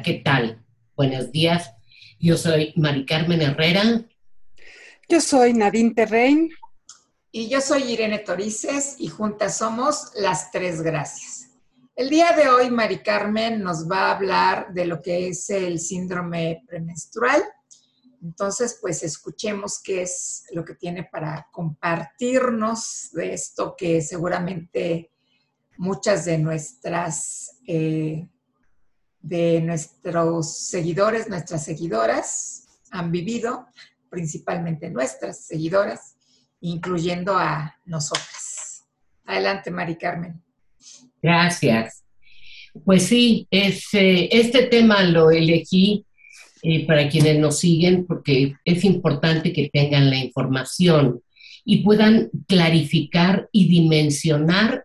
Hola, ¿qué tal? Buenos días. Yo soy Mari Carmen Herrera. Yo soy Nadine Terrein. Y yo soy Irene Torices y juntas somos las tres gracias. El día de hoy, Mari Carmen nos va a hablar de lo que es el síndrome premenstrual. Entonces, pues escuchemos qué es lo que tiene para compartirnos de esto que seguramente muchas de nuestras, eh, de nuestros seguidores, nuestras seguidoras han vivido, principalmente nuestras seguidoras incluyendo a nosotras. Adelante, Mari Carmen. Gracias. Pues sí, este tema lo elegí eh, para quienes nos siguen porque es importante que tengan la información y puedan clarificar y dimensionar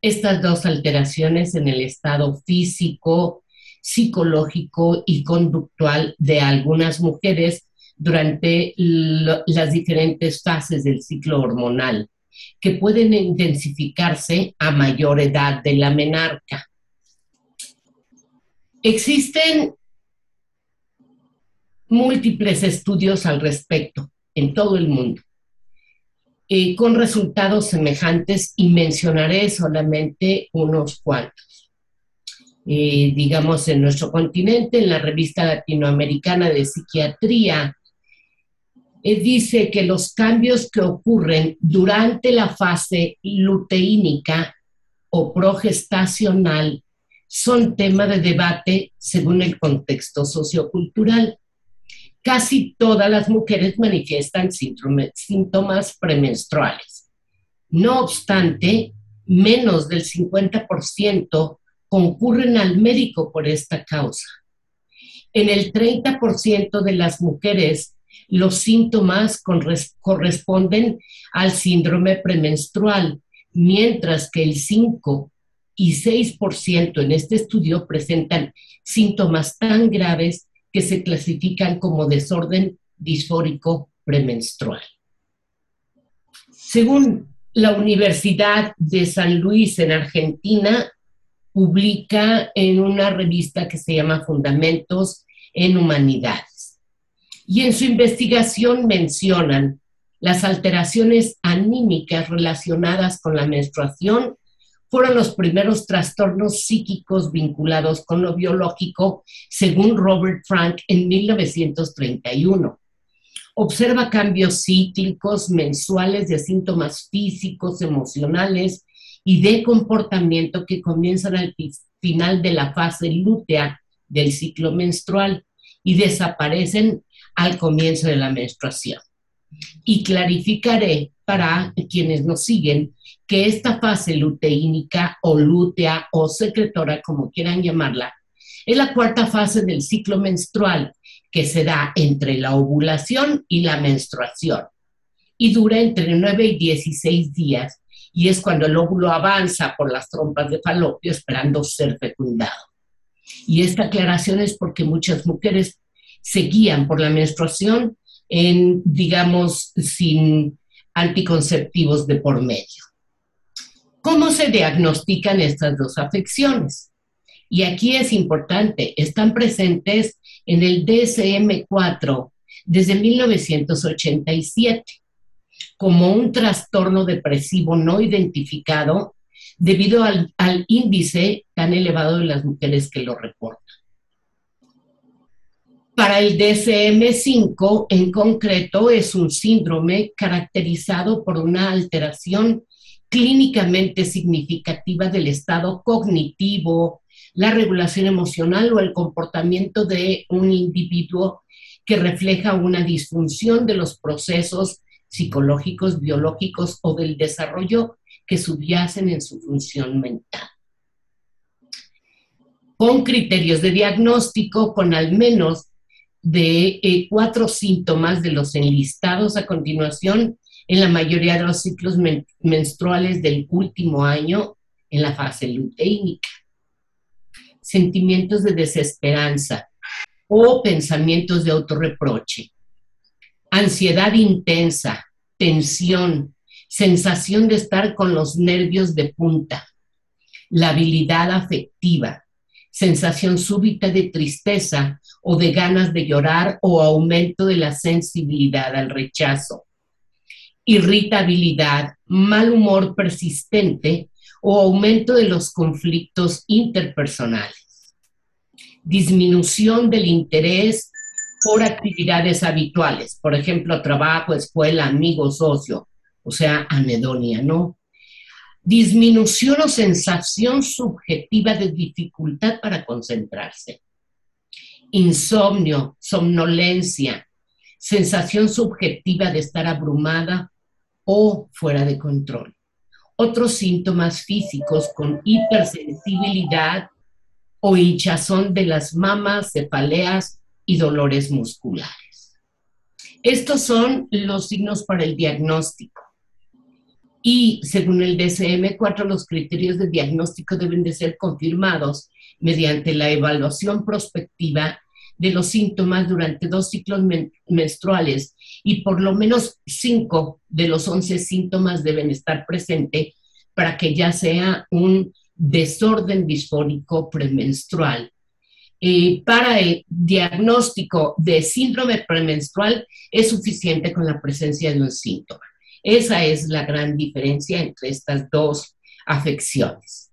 estas dos alteraciones en el estado físico, psicológico y conductual de algunas mujeres durante las diferentes fases del ciclo hormonal, que pueden intensificarse a mayor edad de la menarca. Existen múltiples estudios al respecto en todo el mundo, eh, con resultados semejantes y mencionaré solamente unos cuantos. Eh, digamos, en nuestro continente, en la revista latinoamericana de psiquiatría, eh, dice que los cambios que ocurren durante la fase luteínica o progestacional son tema de debate según el contexto sociocultural. Casi todas las mujeres manifiestan síntomas premenstruales. No obstante, menos del 50% concurren al médico por esta causa. En el 30% de las mujeres los síntomas corresponden al síndrome premenstrual, mientras que el 5 y 6% en este estudio presentan síntomas tan graves que se clasifican como desorden disfórico premenstrual. Según la Universidad de San Luis en Argentina, publica en una revista que se llama Fundamentos en Humanidad y en su investigación mencionan las alteraciones anímicas relacionadas con la menstruación fueron los primeros trastornos psíquicos vinculados con lo biológico, según Robert Frank en 1931. Observa cambios cíclicos mensuales de síntomas físicos, emocionales y de comportamiento que comienzan al final de la fase lútea del ciclo menstrual y desaparecen al comienzo de la menstruación. Y clarificaré para quienes nos siguen que esta fase luteínica o lútea o secretora, como quieran llamarla, es la cuarta fase del ciclo menstrual que se da entre la ovulación y la menstruación y dura entre 9 y 16 días y es cuando el óvulo avanza por las trompas de falopio esperando ser fecundado. Y esta aclaración es porque muchas mujeres se guían por la menstruación en, digamos, sin anticonceptivos de por medio. ¿Cómo se diagnostican estas dos afecciones? Y aquí es importante, están presentes en el DSM-4 desde 1987 como un trastorno depresivo no identificado debido al, al, índice tan elevado de las mujeres que lo reportan. Para el DSM-5 en concreto es un síndrome caracterizado por una alteración clínicamente significativa del estado cognitivo, la regulación emocional o el comportamiento de un individuo que refleja una disfunción de los procesos psicológicos, biológicos o del desarrollo que subyacen en su función mental. con criterios de diagnóstico con al menos de eh, cuatro síntomas de los enlistados a continuación en la mayoría de los ciclos menstruales del último año en la fase luteínica. Sentimientos de desesperanza o pensamientos de autorreproche. Ansiedad intensa, tensión, sensación de estar con los nervios de punta, la habilidad afectiva, sensación súbita de tristeza o de ganas de llorar o aumento de la sensibilidad al rechazo, irritabilidad, mal humor persistente o aumento de los conflictos interpersonales, disminución del interés por actividades habituales, por ejemplo, trabajo, escuela, amigos, socio, o sea, anedonia, ¿no? Disminución o sensación subjetiva de dificultad para concentrarse. Insomnio, somnolencia, sensación subjetiva de estar abrumada o fuera de control. Otros síntomas físicos con hipersensibilidad o hinchazón de las mamas, cefaleas y dolores musculares. Estos son los signos para el diagnóstico. Y según el DCM4, los criterios de diagnóstico deben de ser confirmados mediante la evaluación prospectiva de los síntomas durante dos ciclos menstruales y por lo menos cinco de los once síntomas deben estar presentes para que ya sea un desorden disfórico premenstrual. Eh, para el diagnóstico de síndrome premenstrual es suficiente con la presencia de un síntoma. Esa es la gran diferencia entre estas dos afecciones.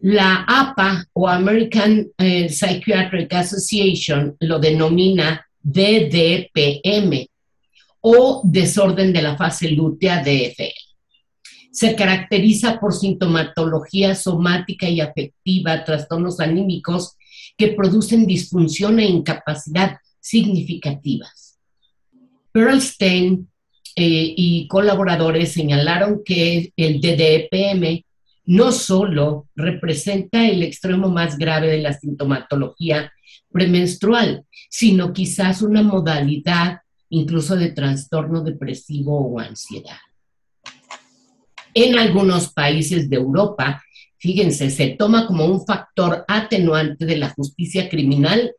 La APA o American eh, Psychiatric Association lo denomina DDPM o desorden de la fase lútea DFL. Se caracteriza por sintomatología somática y afectiva, trastornos anímicos que producen disfunción e incapacidad significativas. Perlstein eh, y colaboradores señalaron que el DDPM no solo representa el extremo más grave de la sintomatología premenstrual, sino quizás una modalidad incluso de trastorno depresivo o ansiedad. En algunos países de Europa, fíjense, se toma como un factor atenuante de la justicia criminal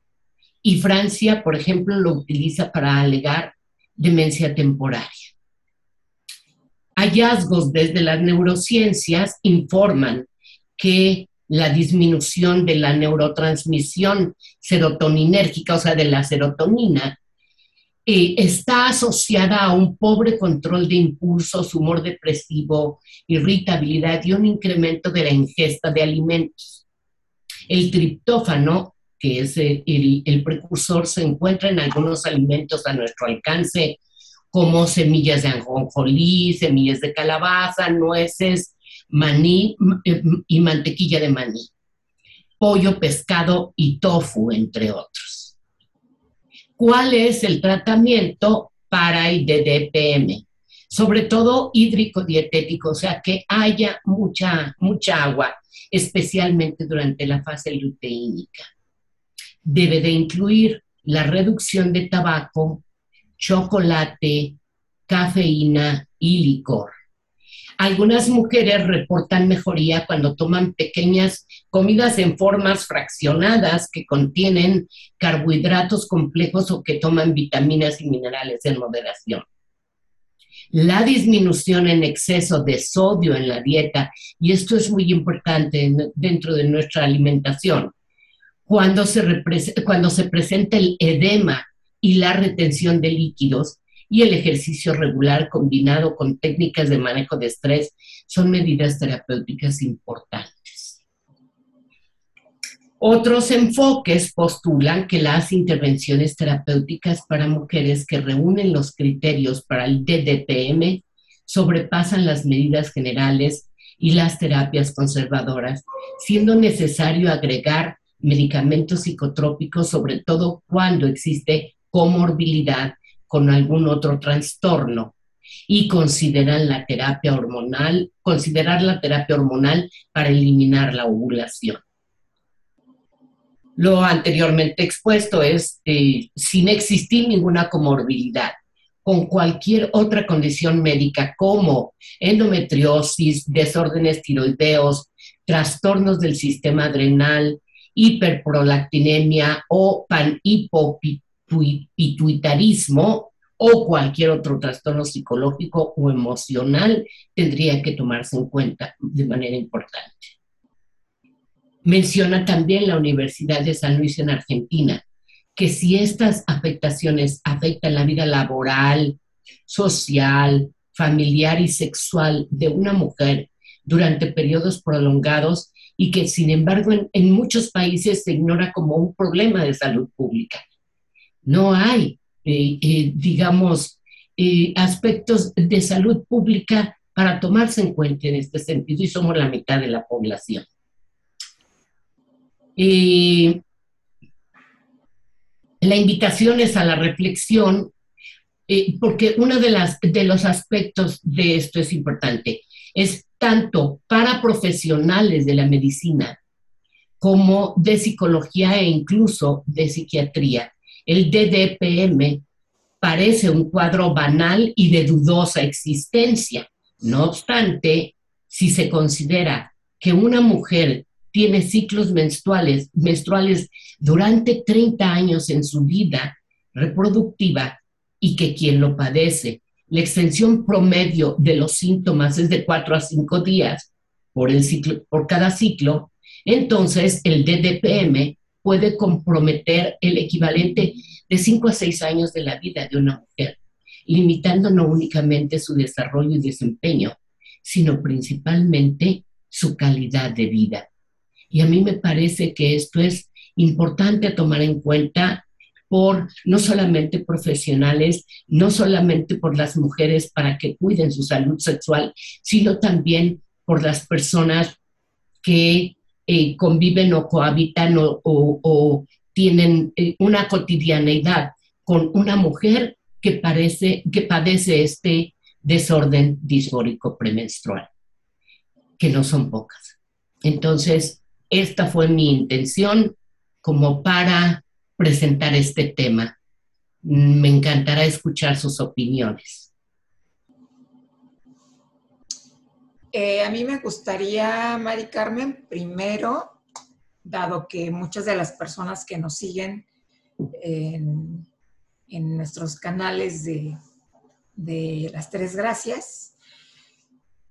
y Francia, por ejemplo, lo utiliza para alegar demencia temporaria. Hallazgos desde las neurociencias informan que la disminución de la neurotransmisión serotoninérgica, o sea, de la serotonina, está asociada a un pobre control de impulsos, humor depresivo, irritabilidad y un incremento de la ingesta de alimentos. El triptófano, que es el, el precursor, se encuentra en algunos alimentos a nuestro alcance como semillas de anjonjolí, semillas de calabaza, nueces, maní eh, y mantequilla de maní, pollo, pescado y tofu, entre otros. ¿Cuál es el tratamiento para el DDPM? Sobre todo hídrico dietético, o sea, que haya mucha, mucha agua, especialmente durante la fase luteínica. Debe de incluir la reducción de tabaco, chocolate, cafeína y licor. Algunas mujeres reportan mejoría cuando toman pequeñas comidas en formas fraccionadas que contienen carbohidratos complejos o que toman vitaminas y minerales en moderación. La disminución en exceso de sodio en la dieta, y esto es muy importante dentro de nuestra alimentación, cuando se, presenta el edema y la retención de líquidos y el ejercicio regular combinado con técnicas de manejo de estrés son medidas terapéuticas importantes. Otros enfoques postulan que las intervenciones terapéuticas para mujeres que reúnen los criterios para el DDPM sobrepasan las medidas generales y las terapias conservadoras, siendo necesario agregar medicamentos psicotrópicos, sobre todo cuando existe comorbilidad con algún otro trastorno y consideran la terapia hormonal, considerar la terapia hormonal para eliminar la ovulación. lo anteriormente expuesto es eh, sin existir ninguna comorbilidad con cualquier otra condición médica como endometriosis, desórdenes tiroideos, trastornos del sistema adrenal, hiperprolactinemia o panhipopituitarismo o cualquier otro trastorno psicológico o emocional tendría que tomarse en cuenta de manera importante. Menciona también la Universidad de San Luis en Argentina, que si estas afectaciones afectan la vida laboral, social, familiar y sexual de una mujer durante periodos prolongados y que sin embargo en, muchos países se ignora como un problema de salud pública. No hay, eh, eh, digamos, eh, aspectos de salud pública para tomarse en cuenta en este sentido y somos la mitad de la población. la invitación es a la reflexión porque uno de los aspectos de esto es importante, es tanto para profesionales de la medicina como de psicología e incluso de psiquiatría. El DDPM parece un cuadro banal y de dudosa existencia. No obstante, si se considera que una mujer tiene ciclos menstruales, durante 30 años en su vida reproductiva, y que quien lo padece, la extensión promedio de los síntomas es de 4 a 5 días por, el ciclo, por cada ciclo, entonces el DDPM puede comprometer el equivalente de 5 a 6 años de la vida de una mujer, limitando no únicamente su desarrollo y desempeño, sino principalmente su calidad de vida. Y a mí me parece que esto es importante tomar en cuenta por no solamente profesionales, no solamente por las mujeres para que cuiden su salud sexual, sino también por las personas que eh, conviven o cohabitan o, tienen eh, una cotidianeidad con una mujer que, parece, que padece este desorden disfórico premenstrual, que no son pocas. Entonces, esta fue mi intención como para presentar este tema. Me encantará escuchar sus opiniones. Eh, a mí me gustaría, Mari Carmen, primero, dado que muchas de las personas que nos siguen en, nuestros canales de, las tres gracias,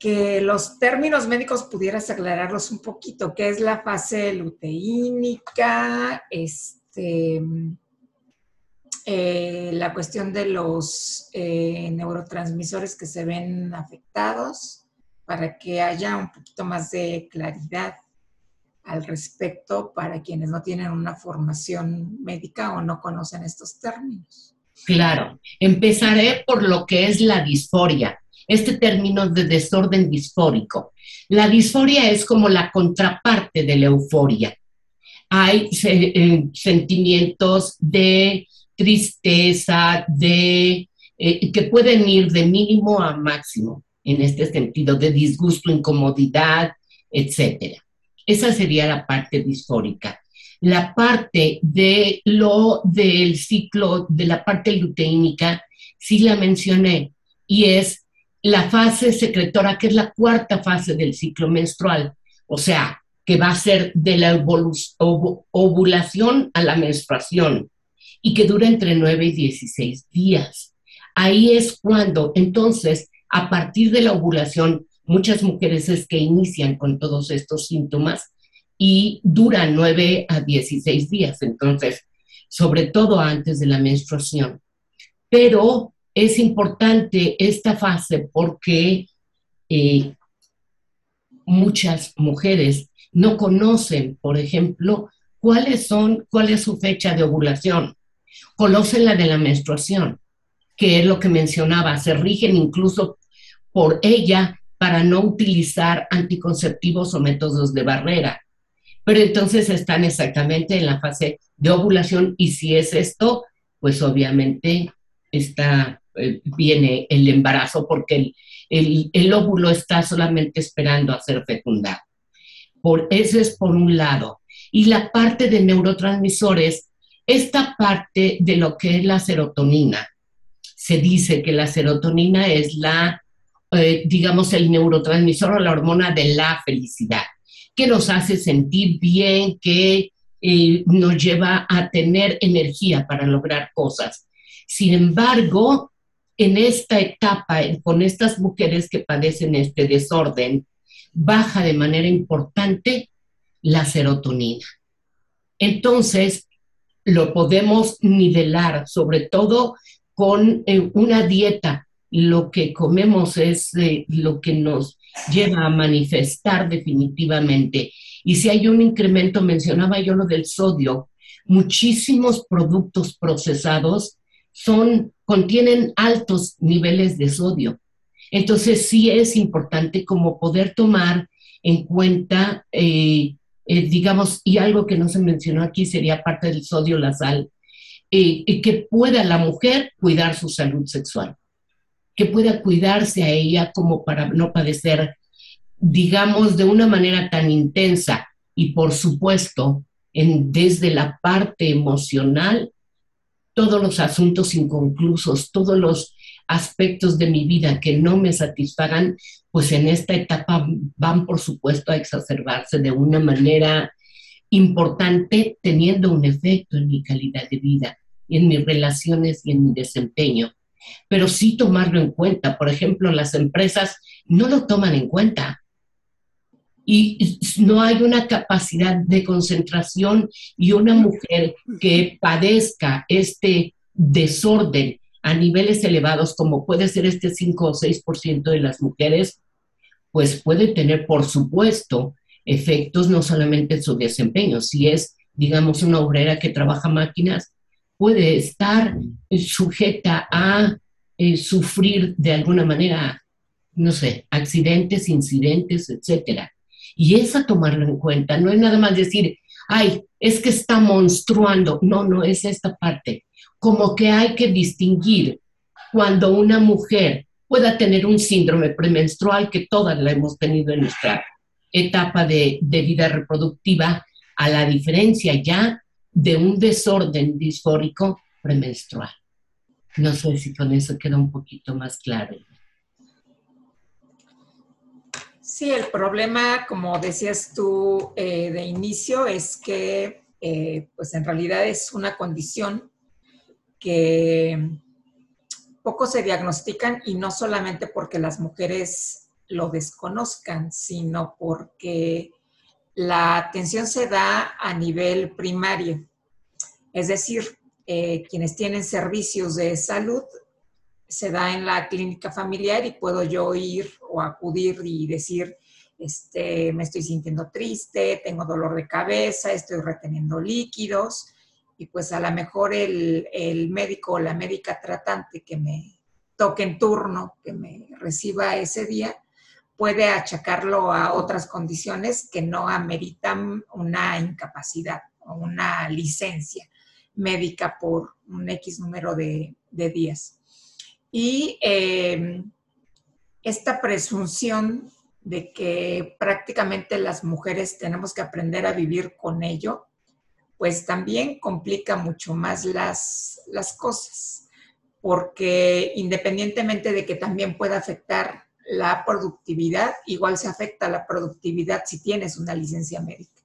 que los términos médicos pudieras aclararlos un poquito, qué es la fase luteínica, este, eh, la cuestión de los eh, neurotransmisores que se ven afectados para que haya un poquito más de claridad al respecto para quienes no tienen una formación médica o no conocen estos términos. Claro, empezaré por lo que es la disforia, este término de desorden disfórico. La disforia es como la contraparte de la euforia hay eh, sentimientos de tristeza, de, eh, que pueden ir de mínimo a máximo, en este sentido, de disgusto, incomodidad, etc. Esa sería la parte disfórica. La parte de lo del ciclo, de la parte luteínica, sí la mencioné, y es la fase secretora, que es la cuarta fase del ciclo menstrual. O sea, que va a ser de la ovulación a la menstruación y que dura entre 9 y 16 días. Ahí es cuando, entonces, a partir de la ovulación, muchas mujeres es que inician con todos estos síntomas y duran 9 a 16 días, entonces, sobre todo antes de la menstruación. Pero es importante esta fase porque eh, muchas mujeres no conocen, por ejemplo, cuáles son, cuál es su fecha de ovulación. Conocen la de la menstruación, que es lo que mencionaba, se rigen incluso por ella para no utilizar anticonceptivos o métodos de barrera. Pero entonces están exactamente en la fase de ovulación y si es esto, pues obviamente está, eh, viene el embarazo porque el, el óvulo está solamente esperando a ser fecundado. Por, ese es por un lado. y la parte de neurotransmisores, esta parte de lo que es la serotonina. Se dice que la serotonina es la, eh, digamos, el neurotransmisor o la hormona de la felicidad, que nos hace sentir bien, que eh, nos lleva a tener energía para lograr cosas. Sin embargo, en esta etapa, con estas mujeres que padecen este desorden, baja de manera importante la serotonina. Entonces, lo podemos nivelar, sobre todo con eh, una dieta. Lo que comemos es lo que nos lleva a manifestar definitivamente. Y si hay un incremento, mencionaba yo lo del sodio, muchísimos productos procesados son, contienen altos niveles de sodio. Entonces sí es importante como poder tomar en cuenta, eh, eh, digamos, y algo que no se mencionó aquí sería parte del sodio, la sal, eh, que pueda la mujer cuidar su salud sexual, que pueda cuidarse a ella como para no padecer, digamos, de una manera tan intensa y por supuesto, en, desde la parte emocional, todos los asuntos inconclusos, todos los aspectos de mi vida que no me satisfagan, pues en esta etapa van, por supuesto, a exacerbarse de una manera importante, teniendo un efecto en mi calidad de vida, en mis relaciones y en mi desempeño. Pero sí tomarlo en cuenta. Por ejemplo, las empresas no lo toman en cuenta. Y no hay una capacidad de concentración y una mujer que padezca este desorden a niveles elevados, como puede ser este 5 o 6% de las mujeres, pues puede tener, por supuesto, efectos no solamente en su desempeño. Si es, digamos, una obrera que trabaja máquinas, puede estar sujeta a eh, sufrir de alguna manera, no sé, accidentes, incidentes, etcétera. Y es a tomarlo en cuenta, no es nada más decir, ay, es que está monstruando. No, no es esta parte como que hay que distinguir cuando una mujer pueda tener un síndrome premenstrual, que todas la hemos tenido en nuestra etapa de, vida reproductiva, a la diferencia ya de un desorden disfórico premenstrual. No sé si con eso queda un poquito más claro. Sí, el problema, como decías tú eh, de inicio, es que eh, pues en realidad es una condición que poco se diagnostican y no solamente porque las mujeres lo desconozcan, sino porque la atención se da a nivel primario. Es decir, eh, quienes tienen servicios de salud se da en la clínica familiar y puedo yo ir o acudir y decir, este, me estoy sintiendo triste, tengo dolor de cabeza, estoy reteniendo líquidos y pues a lo mejor el, médico o la médica tratante que me toque en turno, que me reciba ese día, puede achacarlo a otras condiciones que no ameritan una incapacidad o una licencia médica por un X número de, días. Y eh, esta presunción de que prácticamente las mujeres tenemos que aprender a vivir con ello, pues también complica mucho más las, las cosas, porque independientemente de que también pueda afectar la productividad, igual se afecta la productividad si tienes una licencia médica.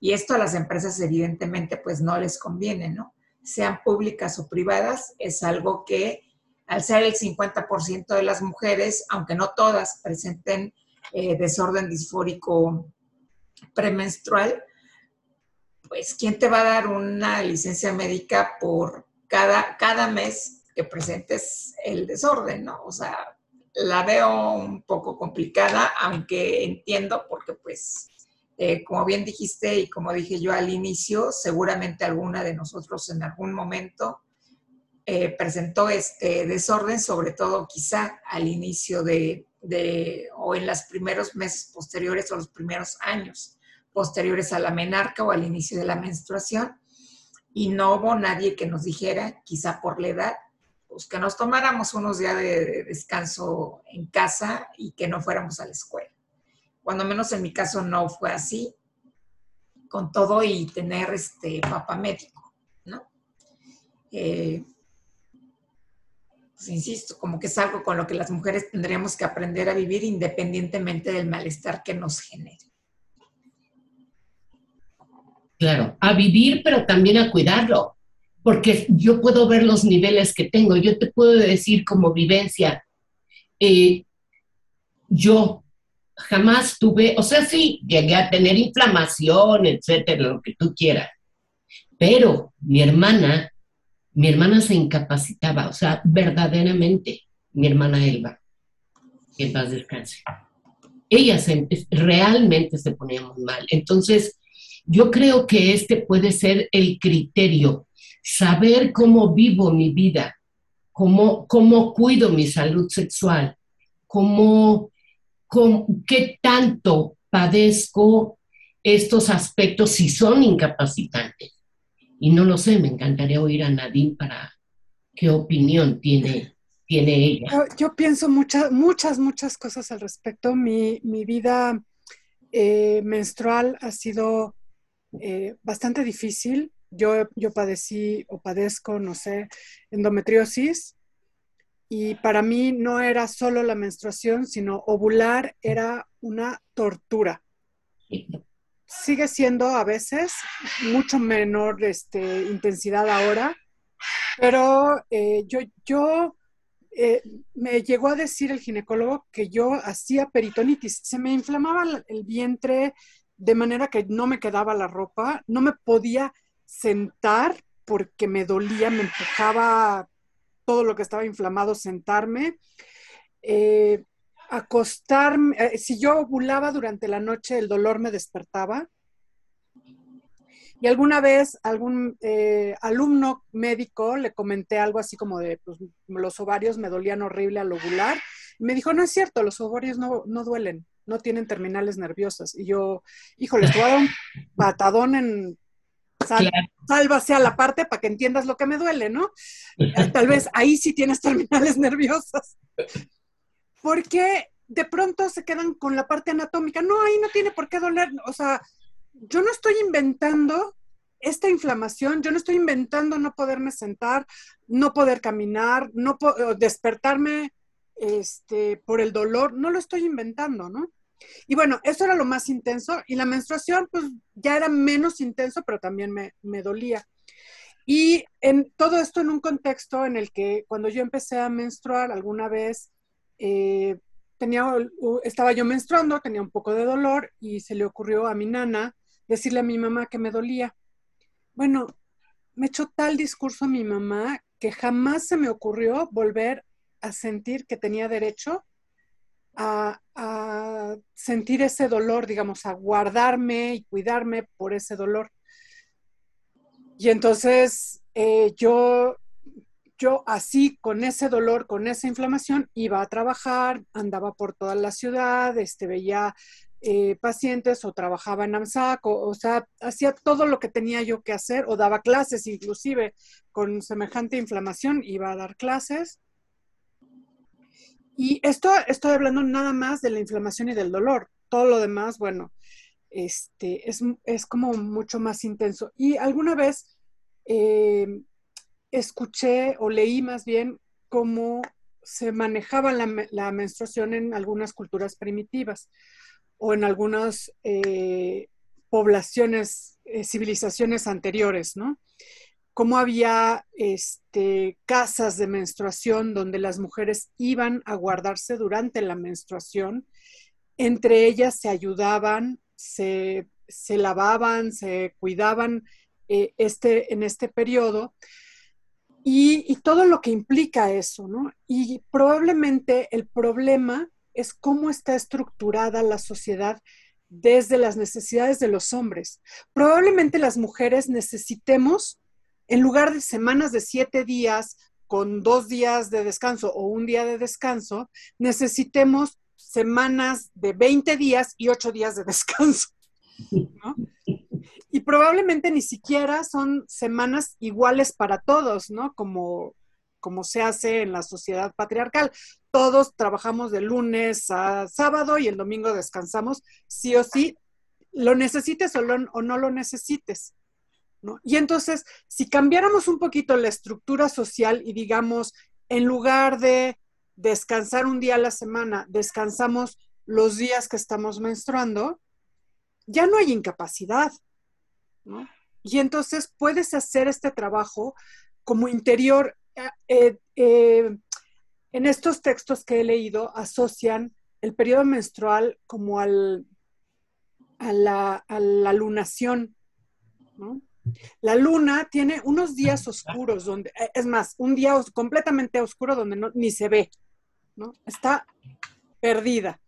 Y esto a las empresas evidentemente pues no les conviene, ¿no? Sean públicas o privadas, es algo que al ser el 50% de las mujeres, aunque no todas presenten eh, desorden disfórico premenstrual, pues, ¿quién te va a dar una licencia médica por cada, cada mes que presentes el desorden, no? O sea, la veo un poco complicada, aunque entiendo porque, pues, eh, como bien dijiste y como dije yo al inicio, seguramente alguna de nosotros en algún momento eh, presentó este desorden, sobre todo quizá al inicio de, de, o en los primeros meses posteriores o los primeros años posteriores a la menarca o al inicio de la menstruación. Y no hubo nadie que nos dijera, quizá por la edad, pues que nos tomáramos unos días de descanso en casa y que no fuéramos a la escuela. Cuando menos en mi caso no fue así. con todo y tener este papá médico, ¿no? Eh, pues insisto, como que es algo con lo que las mujeres tendríamos que aprender a vivir independientemente del malestar que nos genere. Claro, a vivir, pero también a cuidarlo, porque yo puedo ver los niveles que tengo. Yo te puedo decir como vivencia, eh, yo jamás tuve, o sea, sí, llegué a tener inflamación, etcétera, lo que tú quieras, pero mi hermana, mi hermana se incapacitaba, o sea, verdaderamente, mi hermana Elba, que en paz descanse. Ella realmente se ponía muy mal. Entonces, yo creo que este puede ser el criterio, saber cómo vivo mi vida, cómo, cómo cuido mi salud sexual, cómo, qué tanto padezco estos aspectos si son incapacitantes. Y no lo sé, me encantaría oír a Nadine para qué opinión tiene, tiene ella. Yo, pienso muchas, muchas, muchas cosas al respecto. Mi, vida eh, menstrual ha sido eh, bastante difícil. Yo, yo padecí o padezco, no sé, endometriosis y para mí no era solo la menstruación, sino ovular era una tortura. Sigue siendo a veces mucho menor este, intensidad ahora, pero eh, yo, yo eh, me llegó a decir el ginecólogo que yo hacía peritonitis, se me inflamaba el vientre, de manera que no me quedaba la ropa, no me podía sentar porque me dolía, me empujaba todo lo que estaba inflamado, sentarme, eh, acostarme, eh, si yo ovulaba durante la noche, el dolor me despertaba. Y alguna vez algún eh, alumno médico le comenté algo así como de, pues los ovarios me dolían horrible al ovular. Me dijo, no es cierto, los ovarios no, no duelen no tienen terminales nerviosas. Y yo, híjole, te voy un patadón en sal, sálvase a la parte para que entiendas lo que me duele, ¿no? Tal vez ahí sí tienes terminales nerviosas. Porque de pronto se quedan con la parte anatómica. No, ahí no tiene por qué doler. O sea, yo no estoy inventando esta inflamación, yo no estoy inventando no poderme sentar, no poder caminar, no despertarme este, por el dolor, no lo estoy inventando, ¿no? Y bueno, eso era lo más intenso y la menstruación pues ya era menos intenso, pero también me, dolía. Y en todo esto en un contexto en el que cuando yo empecé a menstruar alguna vez, eh, tenía, estaba yo menstruando, tenía un poco de dolor y se le ocurrió a mi nana decirle a mi mamá que me dolía. Bueno, me echó tal discurso a mi mamá que jamás se me ocurrió volver a sentir que tenía derecho a, sentir ese dolor, digamos, a guardarme y cuidarme por ese dolor. Y entonces eh, yo, yo así, con ese dolor, con esa inflamación, iba a trabajar, andaba por toda la ciudad, este, veía eh, pacientes o trabajaba en AMSAC, o, o, sea, hacía todo lo que tenía yo que hacer, o daba clases inclusive con semejante inflamación, iba a dar clases. Y esto estoy hablando nada más de la inflamación y del dolor. Todo lo demás, bueno, este, es, es como mucho más intenso. Y alguna vez eh, escuché o leí más bien cómo se manejaba la, menstruación en algunas culturas primitivas o en algunas eh, poblaciones, eh, civilizaciones anteriores, ¿no? Cómo había este, casas de menstruación donde las mujeres iban a guardarse durante la menstruación. Entre ellas se ayudaban, se, lavaban, se cuidaban eh, este, en este periodo. Y, y, todo lo que implica eso, ¿no? Y probablemente el problema es cómo está estructurada la sociedad desde las necesidades de los hombres. Probablemente las mujeres necesitemos en lugar de semanas de siete días con dos días de descanso o un día de descanso, necesitemos semanas de 20 días y ocho días de descanso. Y probablemente ni siquiera son semanas iguales para todos, ¿no? Como, como se hace en la sociedad patriarcal. Todos trabajamos de lunes a sábado y el domingo descansamos, sí o sí, lo necesites o, o no lo necesites. Y entonces, si cambiáramos un poquito la estructura social y digamos, en lugar de descansar un día a la semana, descansamos los días que estamos menstruando, ya no hay incapacidad. Y entonces puedes hacer este trabajo como interior. Eh, eh, eh, en estos textos que he leído asocian el periodo menstrual como al, a, la, a la lunación. ¿no? La luna tiene unos días oscuros donde, es más, un día completamente oscuro donde ni se ve, ¿no? Está perdida.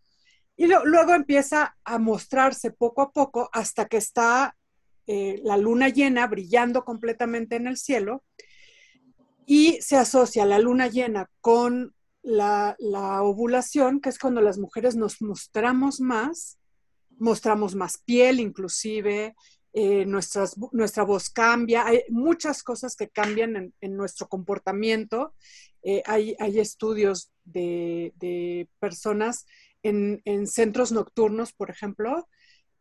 Y luego empieza a mostrarse poco a poco hasta que está eh, la luna llena brillando completamente en el cielo y se asocia la luna llena con la, ovulación, que es cuando las mujeres nos mostramos más, mostramos más piel inclusive, eh, nuestra voz cambia, hay muchas cosas que cambian en, nuestro comportamiento. Eh, hay, estudios de, personas en, centros nocturnos, por ejemplo,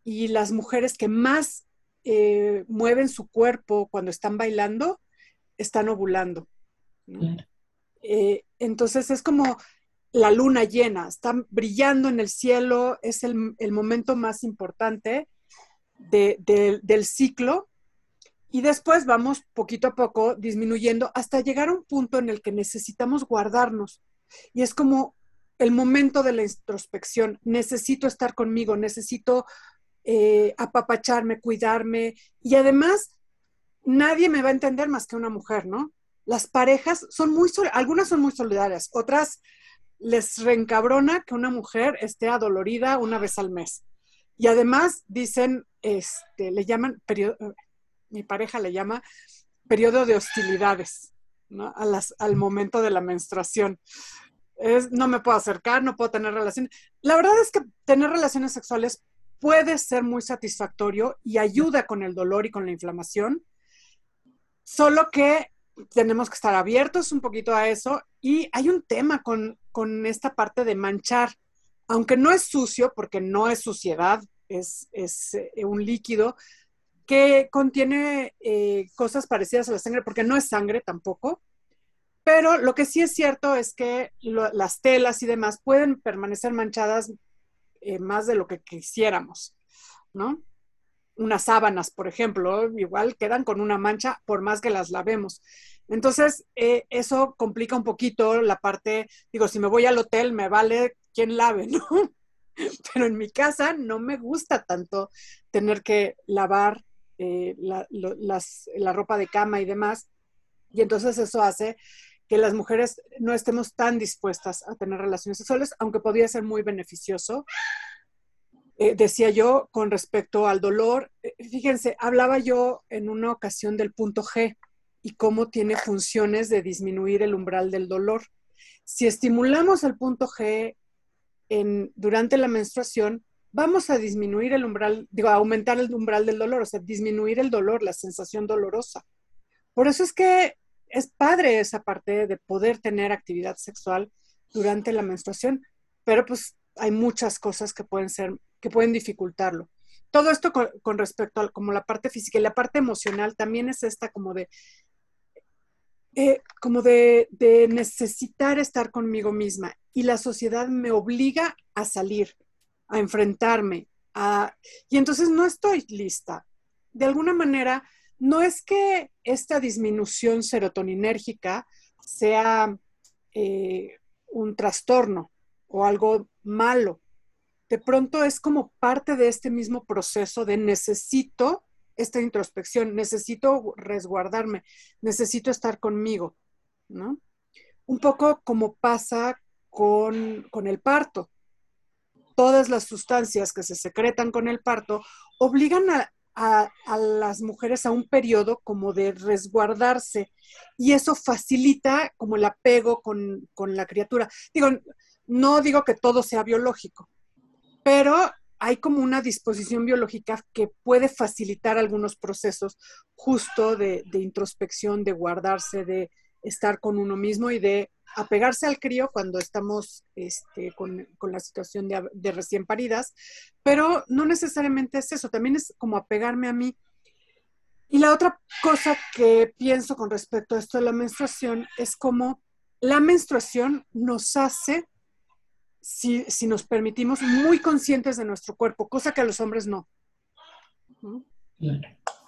y las mujeres que más eh, mueven su cuerpo cuando están bailando, están ovulando. Eh, entonces es como la luna llena, está brillando en el cielo, es el, momento más importante del ciclo y después vamos poquito a poco disminuyendo hasta llegar a un punto en el que necesitamos guardarnos. Y es como el momento de la introspección. Necesito estar conmigo, necesito eh, apapacharme, cuidarme. Y además, nadie me va a entender más que una mujer, ¿no? Las parejas son muy, algunas son muy solidarias, otras les reencabrona que una mujer esté adolorida una vez al mes. Y además dicen, este, le llaman, periodo, mi pareja le llama periodo de hostilidades, ¿no? A las, al momento de la menstruación es no me puedo acercar, no puedo tener relaciones. La verdad es que tener relaciones sexuales puede ser muy satisfactorio y ayuda con el dolor y con la inflamación, solo que tenemos que estar abiertos un poquito a eso y hay un tema con, esta parte de manchar, aunque no es sucio, porque no es suciedad, es, eh, un líquido que contiene eh, cosas parecidas a la sangre, porque no es sangre tampoco, pero lo que sí es cierto es que las telas y demás pueden permanecer manchadas eh, más de lo que quisiéramos, ¿no? Unas sábanas, por ejemplo, igual quedan con una mancha por más que las lavemos. Entonces, eso complica un poquito la parte, digo, si me voy al hotel, me vale quien lave, ¿no? Pero en mi casa no me gusta tanto tener que lavar eh, la, ropa de cama y demás. Y entonces eso hace que las mujeres no estemos tan dispuestas a tener relaciones sexuales, aunque podría ser muy beneficioso. Eh, decía yo con respecto al dolor, eh, fíjense, hablaba yo en una ocasión del punto G y cómo tiene funciones de disminuir el umbral del dolor. Si estimulamos el punto G en, durante la menstruación, vamos a disminuir el umbral, digo, aumentar el umbral del dolor, o sea, disminuir el dolor, la sensación dolorosa. Por eso es que es padre esa parte de poder tener actividad sexual durante la menstruación, pero pues hay muchas cosas que pueden ser, que pueden dificultarlo. Todo esto con, respecto a como la parte física y la parte emocional también es esta como de, eh, como de, de, necesitar estar conmigo misma y la sociedad me obliga a salir, a enfrentarme, a, y entonces no estoy lista. De alguna manera, no es que esta disminución serotoninérgica sea eh, un trastorno o algo malo. De pronto es como parte de este mismo proceso de necesito esta introspección, necesito resguardarme, necesito estar conmigo, ¿no? Un poco como pasa con, con el parto. Todas las sustancias que se secretan con el parto obligan a, a, las mujeres a un periodo como de resguardarse y eso facilita como el apego con, la criatura. Digo, no digo que todo sea biológico, pero hay como una disposición biológica que puede facilitar algunos procesos justo de, introspección, de guardarse, de estar con uno mismo y de apegarse al crío cuando estamos este, con, la situación de, de, recién paridas, pero no necesariamente es eso, también es como apegarme a mí. Y la otra cosa que pienso con respecto a esto de la menstruación es como la menstruación nos hace, si, nos permitimos, muy conscientes de nuestro cuerpo, cosa que a los hombres no.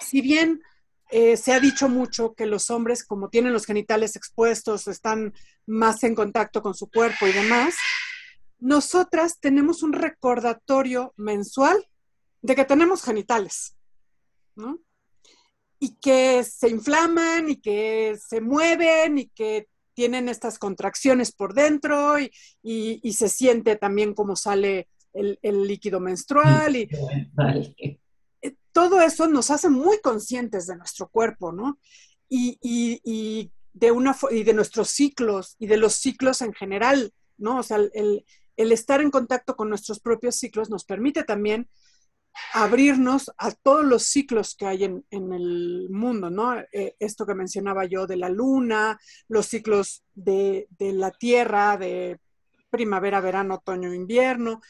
Si bien eh, se ha dicho mucho que los hombres, como tienen los genitales expuestos, están más en contacto con su cuerpo y demás, nosotras tenemos un recordatorio mensual de que tenemos genitales, Y que se inflaman y que se mueven y que tienen estas contracciones por dentro y, se siente también cómo sale el, líquido menstrual y todo eso nos hace muy conscientes de nuestro cuerpo, ¿no? Y, de una, y de nuestros ciclos y de los ciclos en general, ¿no? O sea, el, estar en contacto con nuestros propios ciclos nos permite también abrirnos a todos los ciclos que hay en, el mundo, ¿no? Eh, esto que mencionaba yo de la luna, los ciclos de, de, la tierra, de primavera, verano, otoño, invierno.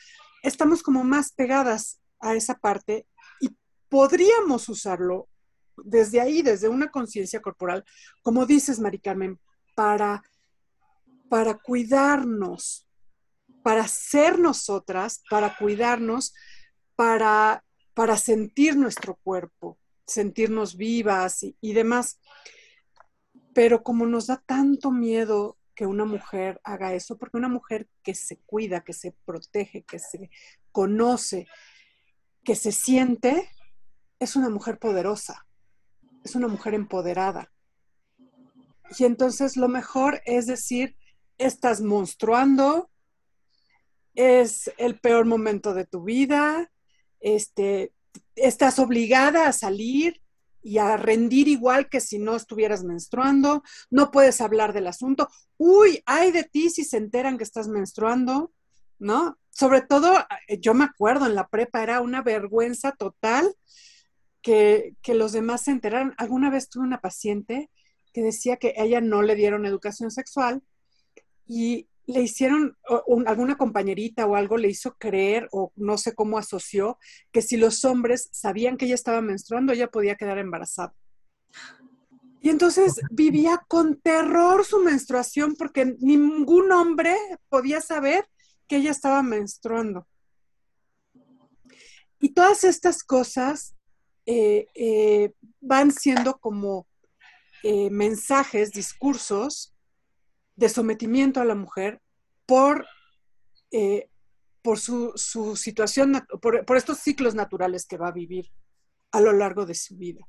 Estamos como más pegadas a esa parte y podríamos usarlo desde ahí, desde una conciencia corporal, como dices, Mari Carmen, para, para cuidarnos, para ser nosotras, para cuidarnos, para, para sentir nuestro cuerpo, sentirnos vivas y, demás. Pero como nos da tanto miedo que una mujer haga eso, porque una mujer que se cuida, que se protege, que se conoce, que se siente, es una mujer poderosa, es una mujer empoderada. Y entonces lo mejor es decir, estás monstruando, es el peor momento de tu vida, este, estás obligada a salir y a rendir igual que si no estuvieras menstruando, no puedes hablar del asunto. Uy, ay de ti si se enteran que estás menstruando, ¿no? Sobre todo, eh, yo me acuerdo en la prepa, era una vergüenza total que, que los demás se enteraran. Alguna vez tuve una paciente que decía que a ella no le dieron educación sexual y le hicieron, alguna compañerita o algo le hizo creer, o no sé cómo asoció, que si los hombres sabían que ella estaba menstruando, ella podía quedar embarazada. Y entonces vivía con terror su menstruación porque ningún hombre podía saber que ella estaba menstruando. Y todas estas cosas eh, eh, van siendo como eh, mensajes, discursos de sometimiento a la mujer por, por su, situación, por, por, estos ciclos naturales que va a vivir a lo largo de su vida.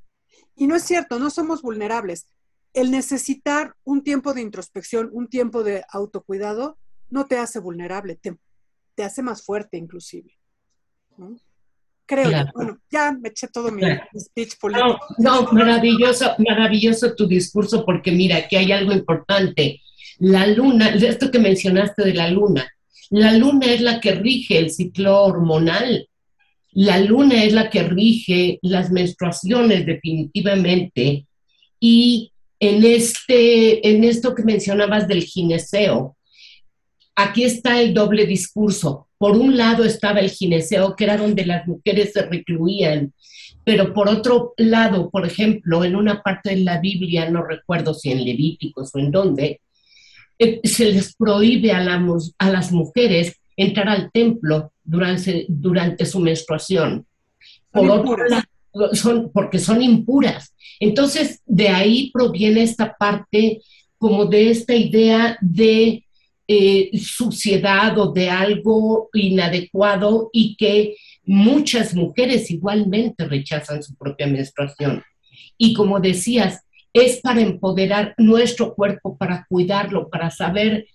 Y no es cierto, no somos vulnerables. El necesitar un tiempo de introspección, un tiempo de autocuidado, no te hace vulnerable, te, te hace más fuerte inclusive. Creo Bueno, ya me eché todo mi, speech político. No, no, maravilloso, maravilloso tu discurso porque mira, aquí hay algo importante. La luna, esto que mencionaste de la luna, la luna es la que rige el ciclo hormonal, la luna es la que rige las menstruaciones definitivamente. Y en, este, en esto que mencionabas del gineceo, aquí está el doble discurso. Por un lado estaba el gineceo, que era donde las mujeres se recluían, pero por otro lado, por ejemplo, en una parte de la Biblia, no recuerdo si en Levíticos o en dónde, eh, se les prohíbe a, a, las mujeres entrar al templo durante, durante su menstruación. Por otro lado, son, porque son impuras. Entonces, de ahí proviene esta parte como de esta idea de eh, suciedad o de algo inadecuado y que muchas mujeres igualmente rechazan su propia menstruación. Y como decías, es para empoderar nuestro cuerpo, para cuidarlo, para saber.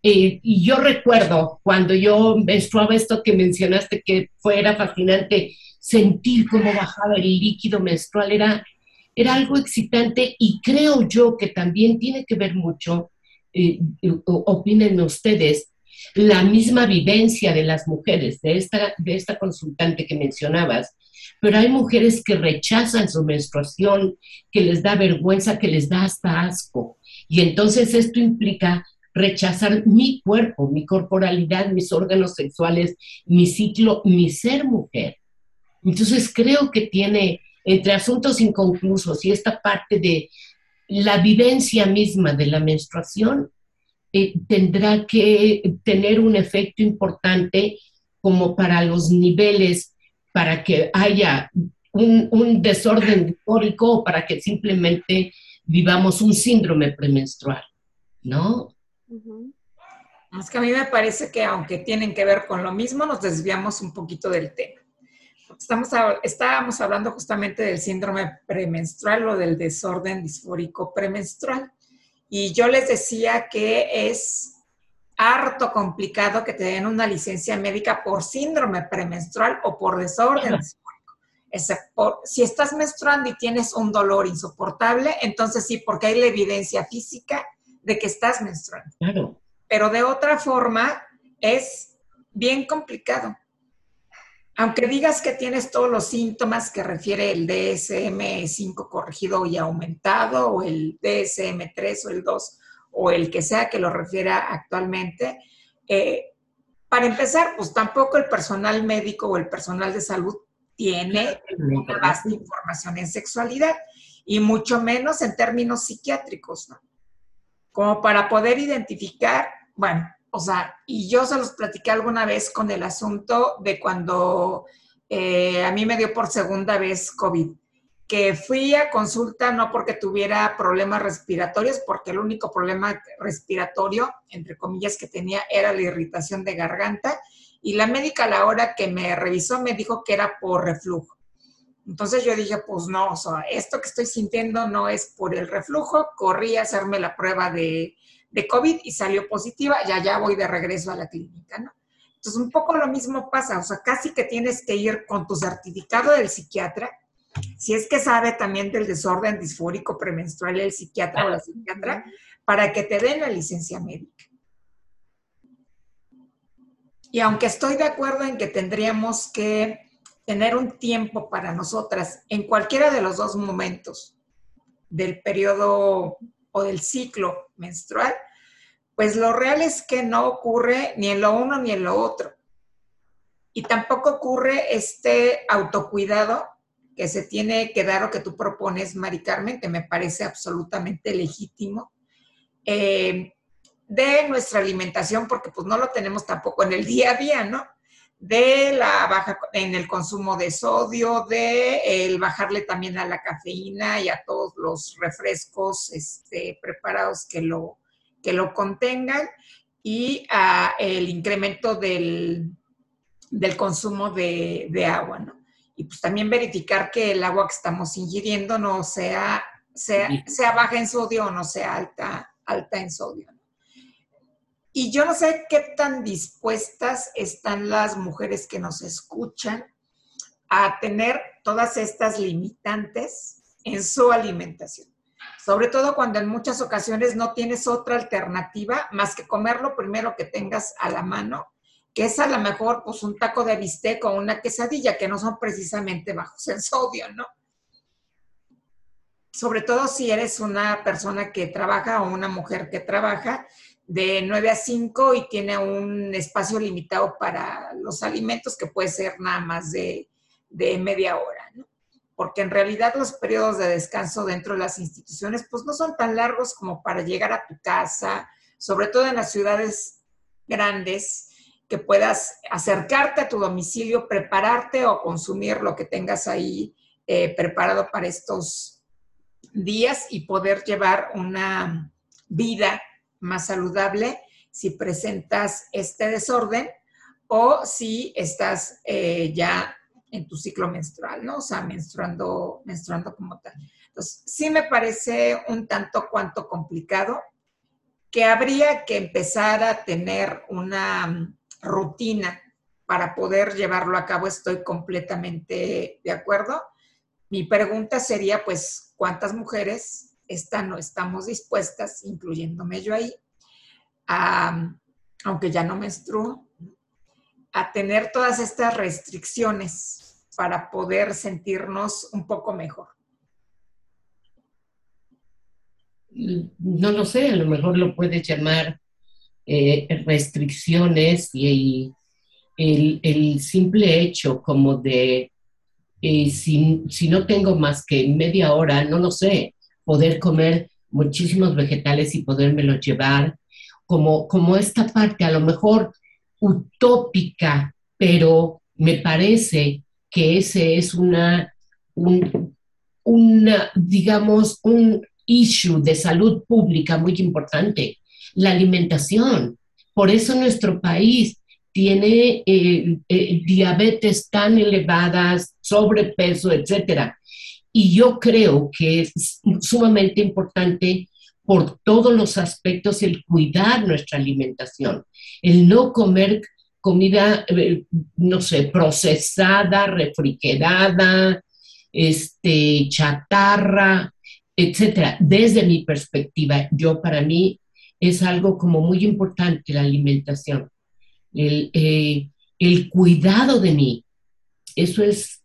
Eh, y yo recuerdo cuando yo menstruaba esto que mencionaste, que fuera fascinante, sentir cómo bajaba el líquido menstrual, era, era algo excitante y creo yo que también tiene que ver mucho, eh, opinen ustedes, la misma vivencia de las mujeres, de esta, de esta consultante que mencionabas, pero hay mujeres que rechazan su menstruación, que les da vergüenza, que les da hasta asco. Y entonces esto implica rechazar mi cuerpo, mi corporalidad, mis órganos sexuales, mi ciclo, mi ser mujer. Entonces creo que tiene entre asuntos inconclusos y esta parte de la vivencia misma de la menstruación, eh, tendrá que tener un efecto importante como para los niveles, para que haya un, desorden histórico o para que simplemente vivamos un síndrome premenstrual, ¿no? Es que a mí me parece que aunque tienen que ver con lo mismo, nos desviamos un poquito del tema. Estamos, estábamos hablando justamente del síndrome premenstrual o del desorden disfórico premenstrual. Y yo les decía que es harto complicado que te den una licencia médica por síndrome premenstrual o por desorden disfórico. si estás menstruando y tienes un dolor insoportable, entonces sí, porque hay la evidencia física de que estás menstruando. Pero de otra forma es bien complicado. Aunque digas que tienes todos los síntomas que refiere el DSM-5 corregido y aumentado, o el DSM-3 o el 2, o el que sea que lo refiera actualmente, eh, para empezar, pues tampoco el personal médico o el personal de salud tiene una vasta información en sexualidad, y mucho menos en términos psiquiátricos, ¿no? Como para poder identificar, bueno, o sea, y yo se los platiqué alguna vez con el asunto de cuando eh, a mí me dio por segunda vez COVID, que fui a consulta no porque tuviera problemas respiratorios, porque el único problema respiratorio, entre comillas, que tenía era la irritación de garganta, y la médica a la hora que me revisó me dijo que era por reflujo. Entonces yo dije, pues no, o sea, esto que estoy sintiendo no es por el reflujo, corrí a hacerme la prueba de de COVID y salió positiva, ya ya voy de regreso a la clínica, ¿no? Entonces, un poco lo mismo pasa, o sea, casi que tienes que ir con tu certificado del psiquiatra, si es que sabe también del desorden disfórico premenstrual el psiquiatra o la psiquiatra, para que te den la licencia médica. Y aunque estoy de acuerdo en que tendríamos que tener un tiempo para nosotras en cualquiera de los dos momentos del periodo o del ciclo menstrual, pues lo real es que no ocurre ni en lo uno ni en lo otro. Y tampoco ocurre este autocuidado que se tiene que dar o que tú propones, Mari Carmen, que me parece absolutamente legítimo, eh, de nuestra alimentación, porque pues no lo tenemos tampoco en el día a día, ¿no? De la baja en el consumo de sodio, de el bajarle también a la cafeína y a todos los refrescos este, preparados que lo, que lo contengan y a el incremento del, consumo de, agua, ¿no? Y pues también verificar que el agua que estamos ingiriendo no sea, sea, sea baja en sodio o no sea alta, alta en sodio. Y yo no sé qué tan dispuestas están las mujeres que nos escuchan a tener todas estas limitantes en su alimentación. Sobre todo cuando en muchas ocasiones no tienes otra alternativa más que comer lo primero que tengas a la mano, que es a lo mejor pues un taco de bistec o una quesadilla, que no son precisamente bajos en sodio, ¿no? Sobre todo si eres una persona que trabaja o una mujer que trabaja, de 9 a 5 y tiene un espacio limitado para los alimentos que puede ser nada más de, media hora, ¿no? Porque en realidad los periodos de descanso dentro de las instituciones pues no son tan largos como para llegar a tu casa, sobre todo en las ciudades grandes, que puedas acercarte a tu domicilio, prepararte o consumir lo que tengas ahí eh, preparado para estos días y poder llevar una vida más saludable si presentas este desorden o si estás eh, ya en tu ciclo menstrual, ¿no? O sea, menstruando, menstruando como tal. Entonces, sí me parece un tanto cuanto complicado que habría que empezar a tener una rutina para poder llevarlo a cabo. Estoy completamente de acuerdo. Mi pregunta sería, pues, ¿cuántas mujeres no estamos dispuestas, incluyéndome yo ahí, aunque ya no menstruo, a tener todas estas restricciones para poder sentirnos un poco mejor. No lo sé, a lo mejor lo puedes llamar eh, restricciones y, el, simple hecho como de, eh, si, si, no tengo más que media hora, no lo sé, poder comer muchísimos vegetales y podérmelos llevar, como, como esta parte a lo mejor utópica, pero me parece que ese es una, un, una, digamos, un issue de salud pública muy importante, la alimentación. Por eso nuestro país tiene eh, eh, diabetes tan elevadas, sobrepeso, etcétera. Y yo creo que es sumamente importante por todos los aspectos el cuidar nuestra alimentación, el no comer comida, eh, no sé, procesada, refrigerada, este, chatarra, etcétera. Desde mi perspectiva, yo para mí es algo como muy importante la alimentación, el, eh, el cuidado de mí. Eso es,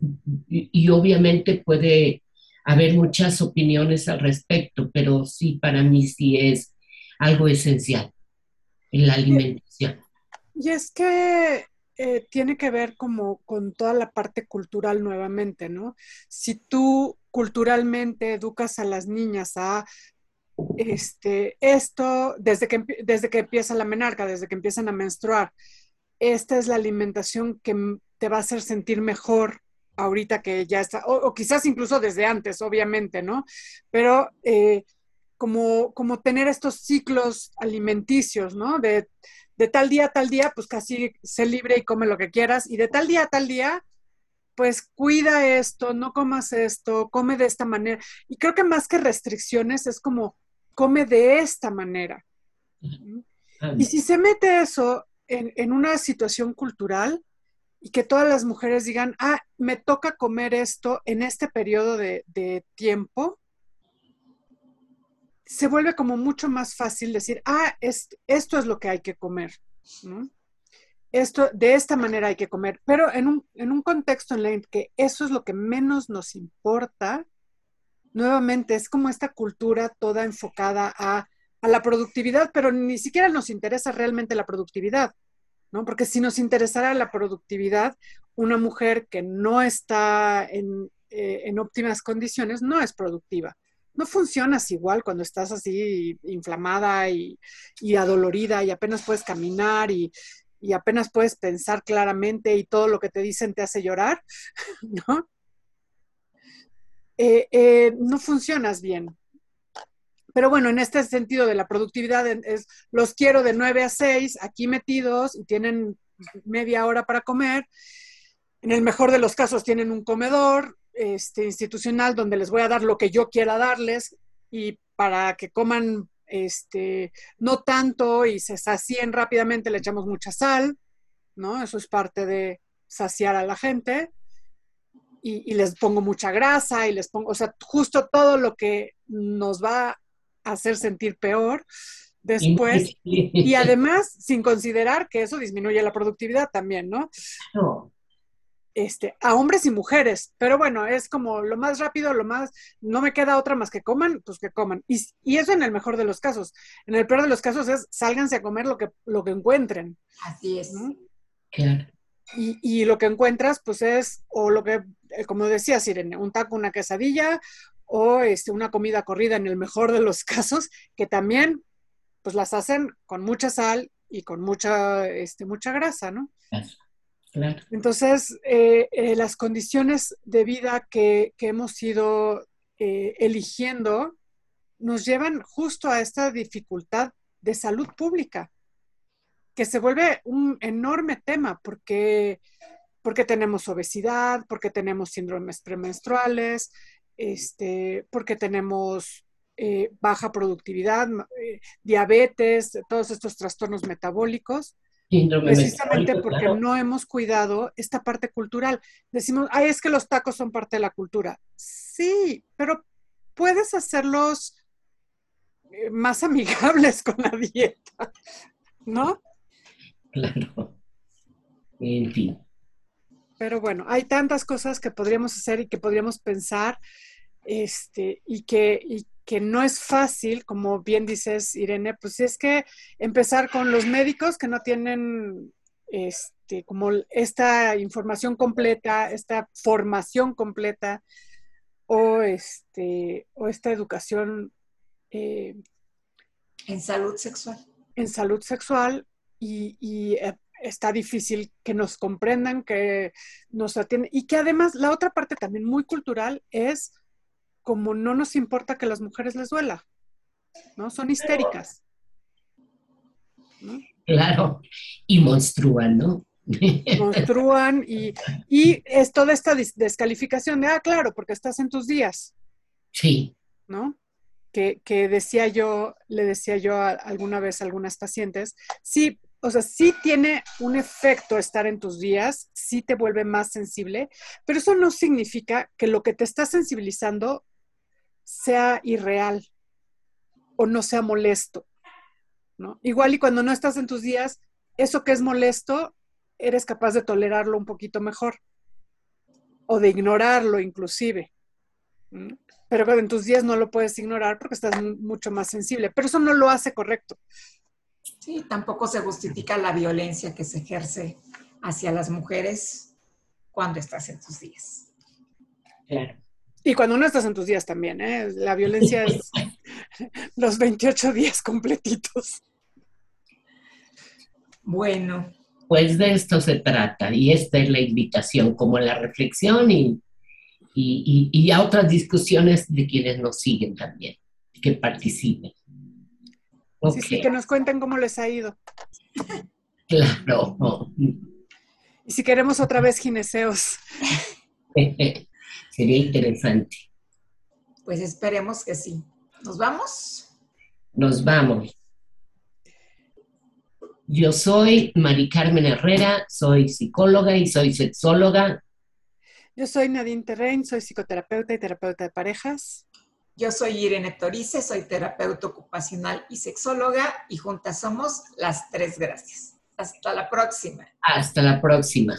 y obviamente puede haber muchas opiniones al respecto, pero sí, para mí sí es algo esencial en la alimentación. Y es que eh, tiene que ver como con toda la parte cultural nuevamente, ¿no? Si tú culturalmente educas a las niñas a este, esto, desde que, desde que empieza la menarca, desde que empiezan a menstruar, esta es la alimentación que te va a hacer sentir mejor ahorita que ya está, o, quizás incluso desde antes, obviamente, ¿no? Pero eh, como, como tener estos ciclos alimenticios, ¿no? De de tal día a tal día, pues casi sé libre y come lo que quieras, y de tal día a tal día, pues cuida esto, no comas esto, come de esta manera. Y creo que más que restricciones es como, come de esta manera. Y si se mete eso en, una situación cultural y que todas las mujeres digan, ah, me toca comer esto en este periodo de, tiempo, se vuelve como mucho más fácil decir, ah, esto es lo que hay que comer, Esto, de esta manera hay que comer, pero en un, contexto en el que eso es lo que menos nos importa, nuevamente es como esta cultura toda enfocada a, la productividad, pero ni siquiera nos interesa realmente la productividad, ¿no? Porque si nos interesara la productividad, una mujer que no está en, eh, en óptimas condiciones no es productiva no funcionas igual cuando estás así inflamada y, adolorida y apenas puedes caminar y, apenas puedes pensar claramente y todo lo que te dicen te hace llorar, ¿no? Eh, eh, no funcionas bien. Pero bueno, en este sentido de la productividad, es, los quiero de 9 a 6 aquí metidos y tienen media hora para comer. En el mejor de los casos tienen un comedor, este, institucional donde les voy a dar lo que yo quiera darles y para que coman este, no tanto y se sacien rápidamente le echamos mucha sal, ¿no? Eso es parte de saciar a la gente. Y, y, les pongo mucha grasa y les pongo, o sea, justo todo lo que nos va hacer sentir peor después. Y además, sin considerar que eso disminuye la productividad también, ¿no? no este, a hombres y mujeres, pero bueno, es como lo más rápido, lo más, no me queda otra más que coman, pues que coman. Y, y eso en el mejor de los casos. En el peor de los casos es sálganse a comer lo que, lo que encuentren. Así es. Claro. Y, y, lo que encuentras, pues es, o lo que, eh, como decía Sirene, un taco, una quesadilla, o este, una comida corrida en el mejor de los casos, que también, pues las hacen con mucha sal y con mucha, este, mucha grasa, ¿no? Entonces, eh, eh, las condiciones de vida que, hemos ido eh, eligiendo nos llevan justo a esta dificultad de salud pública, que se vuelve un enorme tema porque, porque tenemos obesidad, porque tenemos síndromes premenstruales, este, porque tenemos baja productividad, diabetes, todos estos trastornos metabólicos. Precisamente porque no hemos cuidado esta parte cultural. Decimos, ay, es que los tacos son parte de la cultura. Sí, pero puedes hacerlos eh, más amigables con la dieta, ¿no? Claro. En fin. Pero bueno, hay tantas cosas que podríamos hacer y que podríamos pensar, este, y que, que no es fácil, como bien dices, Irene, pues es que empezar con los médicos que no tienen este, como esta información completa, esta formación completa o, este, o esta educación. Eh, en salud sexual. En salud sexual y, eh, está difícil que nos comprendan, que nos atiendan y que además la otra parte también muy cultural es como no nos importa que a las mujeres les duela, ¿no? Son histéricas. Claro, y monstruan, ¿no? Monstruan y, y es toda esta descalificación de, ah, claro, porque estás en tus días. Sí. ¿No? Que, que decía yo, le decía yo alguna vez a algunas pacientes, sí, o sea, sí tiene un efecto estar en tus días, sí te vuelve más sensible, pero eso no significa que lo que te está sensibilizando sea irreal o no sea molesto. ¿no? Igual y cuando no estás en tus días, eso que es molesto, eres capaz de tolerarlo un poquito mejor o de ignorarlo inclusive. Pero en tus días no lo puedes ignorar porque estás mucho más sensible, pero eso no lo hace correcto. Sí, tampoco se justifica la violencia que se ejerce hacia las mujeres cuando estás en tus días. Claro. Y cuando no estás en tus días también, ¿eh? La violencia es los 28 días completitos. Bueno. Pues de esto se trata y esta es la invitación, como la reflexión y, y, a otras discusiones de quienes nos siguen también, que participen. Sí, sí, que nos cuenten cómo les ha ido. Claro. Y si queremos otra vez gineseos. Sería interesante. Pues esperemos que sí. ¿Nos vamos? Nos vamos. Yo soy Mari Carmen Herrera, soy psicóloga y soy sexóloga. Yo soy Nadine Terrein, soy psicoterapeuta y terapeuta de parejas. Yo soy Irene Torice, soy terapeuta ocupacional y sexóloga y juntas somos las tres gracias. Hasta la próxima. Hasta la próxima.